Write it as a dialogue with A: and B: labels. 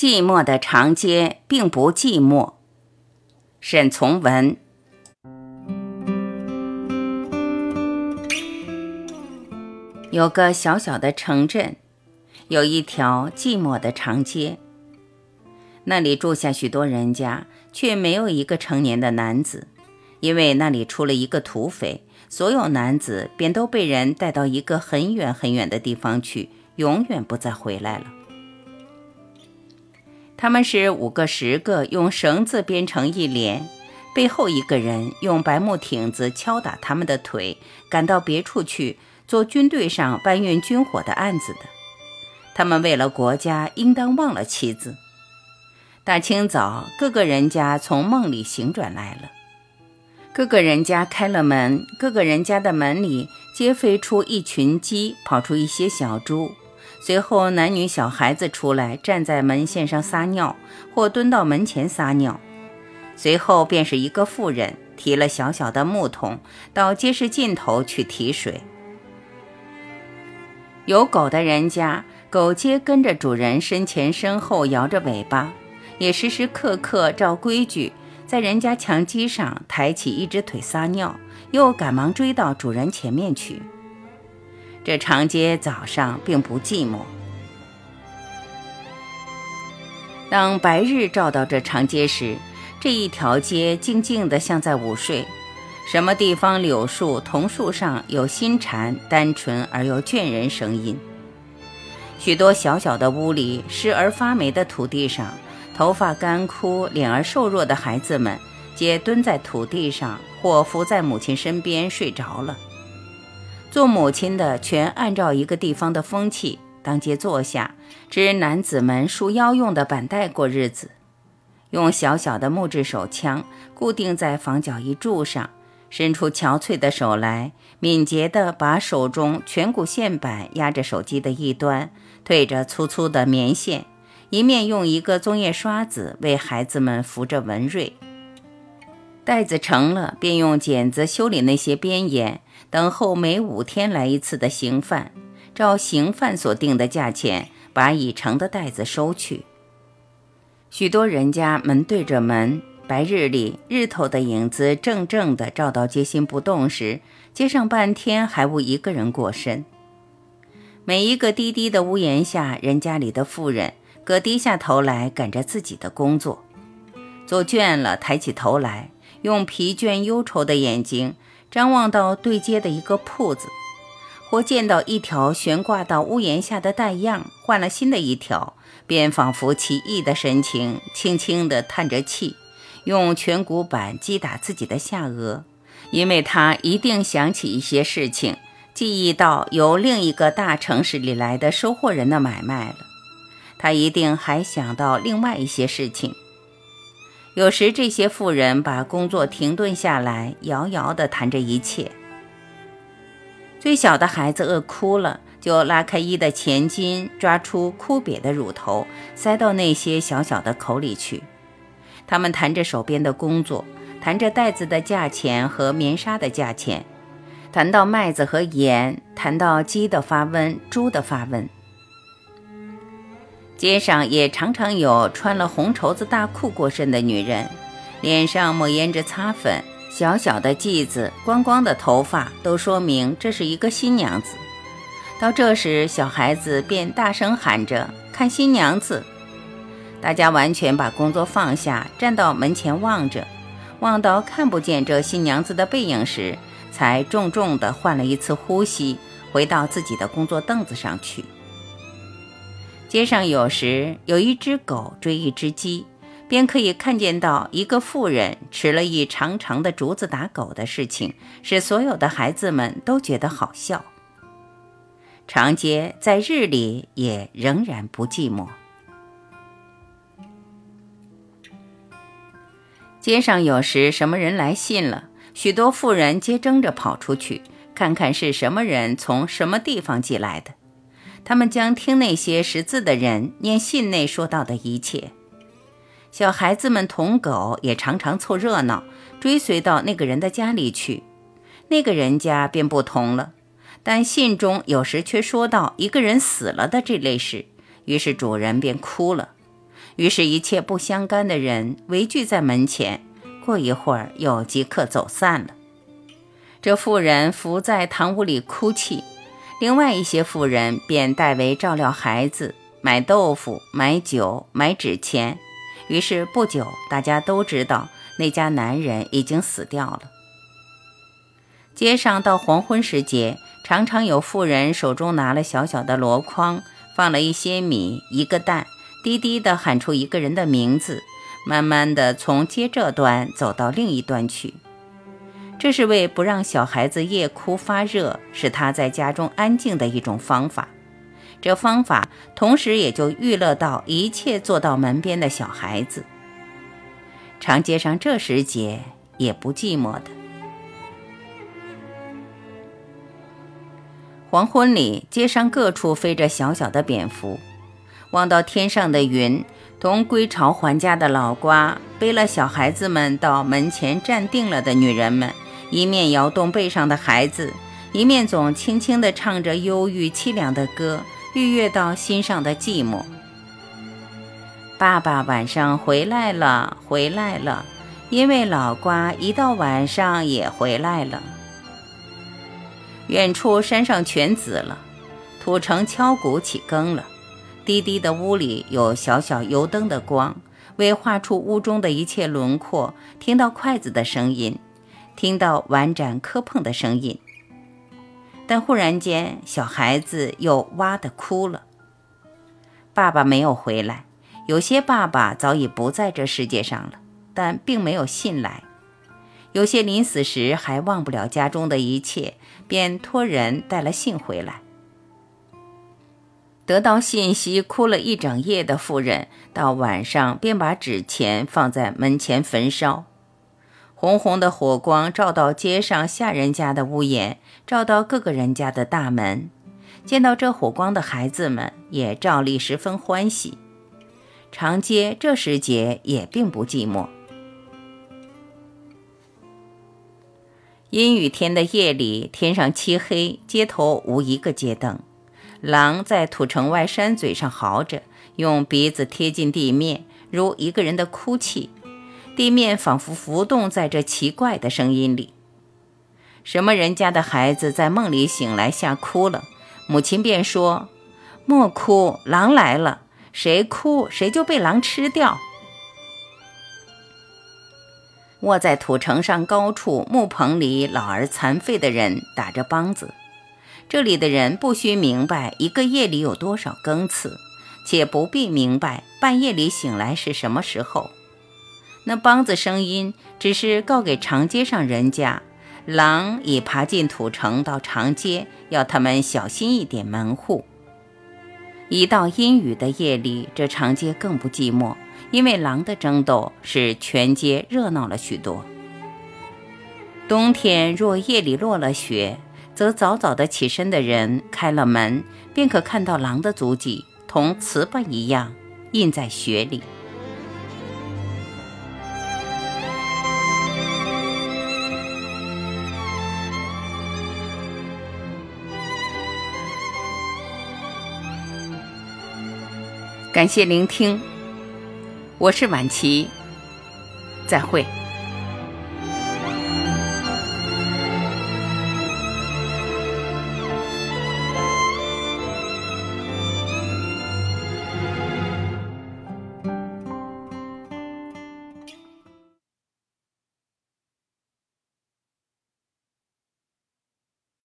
A: 寂寞的长街并不寂寞。沈从文。有个小小的城镇，有一条寂寞的长街。那里住下许多人家，却没有一个成年的男子，因为那里出了一个土匪，所有男子便都被人带到一个很远很远的地方去，永远不再回来了。他们是五个、十个，用绳子编成一连，背后一个人用白木挺子敲打他们的腿，赶到别处去做军队上搬运军火的案子的。他们为了国家，应当忘了妻子。大清早，各个人家从梦里醒转来了，各个人家开了门，各个人家的门里皆飞出一群鸡，跑出一些小猪。随后，男女小孩子出来，站在门线上撒尿，或蹲到门前撒尿。随后，便是一个妇人提了小小的木桶，到街市尽头去提水。有狗的人家，狗皆跟着主人身前身后摇着尾巴，也时时刻刻照规矩，在人家墙基上抬起一只腿撒尿，又赶忙追到主人前面去。这长街早上并不寂寞。当白日照到这长街时，这一条街静静的像在午睡。什么地方柳树、桐树上有新蝉，单纯而又倦人声音。许多小小的屋里，湿而发霉的土地上，头发干枯、脸儿瘦弱的孩子们，皆蹲在土地上，或伏在母亲身边睡着了。做母亲的全按照一个地方的风气，当街坐下，支男子们束腰用的板带过日子，用小小的木质手枪固定在房角一柱上，伸出憔悴的手来，敏捷地把手中颧骨线板压着手机的一端，对着粗粗的棉线，一面用一个棕叶刷子为孩子们扶着文瑞。袋子成了，便用剪子修理那些边沿。等候每五天来一次的刑犯，照刑犯所定的价钱，把已成的袋子收去。许多人家门对着门，白日里日头的影子正正的照到街心不动时，街上半天还无一个人过身。每一个低低的屋檐下，人家里的妇人各低下头来赶着自己的工作，做倦了，抬起头来，用疲倦忧愁的眼睛。张望到对街的一个铺子，或见到一条悬挂到屋檐下的带样，换了新的一条，便仿佛奇异的神情，轻轻地叹着气，用颧骨板击打自己的下颚，因为他一定想起一些事情，记忆到由另一个大城市里来的收货人的买卖了。他一定还想到另外一些事情。有时，这些妇人把工作停顿下来，遥遥地谈着一切。最小的孩子饿哭了，就拉开衣的前襟，抓出枯瘪的乳头，塞到那些小小的口里去。他们谈着手边的工作，谈着袋子的价钱和棉纱的价钱，谈到麦子和盐，谈到鸡的发温，猪的发温。街上也常常有穿了红绸子大裤过身的女人，脸上抹胭脂擦粉，小小的髻子，光光的头发，都说明这是一个新娘子。到这时，小孩子便大声喊着：“看新娘子！”大家完全把工作放下，站到门前望着，望到看不见这新娘子的背影时，才重重地换了一次呼吸，回到自己的工作凳子上去。街上有时有一只狗追一只鸡，便可以看见到一个妇人持了一长长的竹子打狗的事情，使所有的孩子们都觉得好笑。长街在日里也仍然不寂寞。街上有时什么人来信了，许多妇人皆争着跑出去看看是什么人从什么地方寄来的。他们将听那些识字的人念信内说到的一切。小孩子们同狗也常常凑热闹，追随到那个人的家里去。那个人家便不同了，但信中有时却说到一个人死了的这类事，于是主人便哭了。于是，一切不相干的人围聚在门前，过一会儿又即刻走散了。这妇人伏在堂屋里哭泣，另外一些妇人便代为照料孩子，买豆腐、买酒、买纸钱。于是不久，大家都知道那家男人已经死掉了。街上到黄昏时节，常常有妇人手中拿了小小的箩筐，放了一些米、一个蛋。低低地喊出一个人的名字，慢慢地从街这端走到另一端去。这是为不让小孩子夜哭发热，使他在家中安静的一种方法。这方法同时也就娱乐到一切坐到门边的小孩子。长街上这时节也不寂寞的。黄昏里，街上各处飞着小小的蝙蝠。望到天上的云，同归巢还家的老瓜，背了小孩子们到门前站定了的女人们，一面摇动背上的孩子，一面总轻轻地唱着忧郁凄凉的歌，愉悦到心上的寂寞。爸爸晚上回来了，回来了，因为老瓜一到晚上也回来了。远处山上全紫了，土城敲鼓起更了。低低的屋里有小小油灯的光，为画出屋中的一切轮廓。听到筷子的声音，听到碗盏磕碰的声音。但忽然间，小孩子又哇的哭了。爸爸没有回来，有些爸爸早已不在这世界上了，但并没有信来。有些临死时还忘不了家中的一切，便托人带了信回来。得到信息，哭了一整夜的妇人，到晚上便把纸钱放在门前焚烧。红红的火光照到街上下人家的屋檐，照到各个人家的大门。见到这火光的孩子们也照例十分欢喜。长街这时节也并不寂寞。阴雨天的夜里，天上漆黑，街头无一个街灯。狼在土城外山嘴上嚎着，用鼻子贴近地面，如一个人的哭泣。地面仿佛浮动在这奇怪的声音里。什么人家的孩子在梦里醒来吓哭了，母亲便说：“莫哭，狼来了，谁哭谁就被狼吃掉。”卧在土城上高处木棚里，老而残废的人打着梆子。这里的人不需明白一个夜里有多少更次，且不必明白半夜里醒来是什么时候。那梆子声音只是告给长街上人家，狼已爬进土城到长街，要他们小心一点门户。一到阴雨的夜里，这长街更不寂寞，因为狼的争斗使全街热闹了许多。冬天若夜里落了雪。则早早的起身的人开了门，便可看到狼的足迹，同糍粑一样印在雪里。感谢聆听，我是晚琪，再会。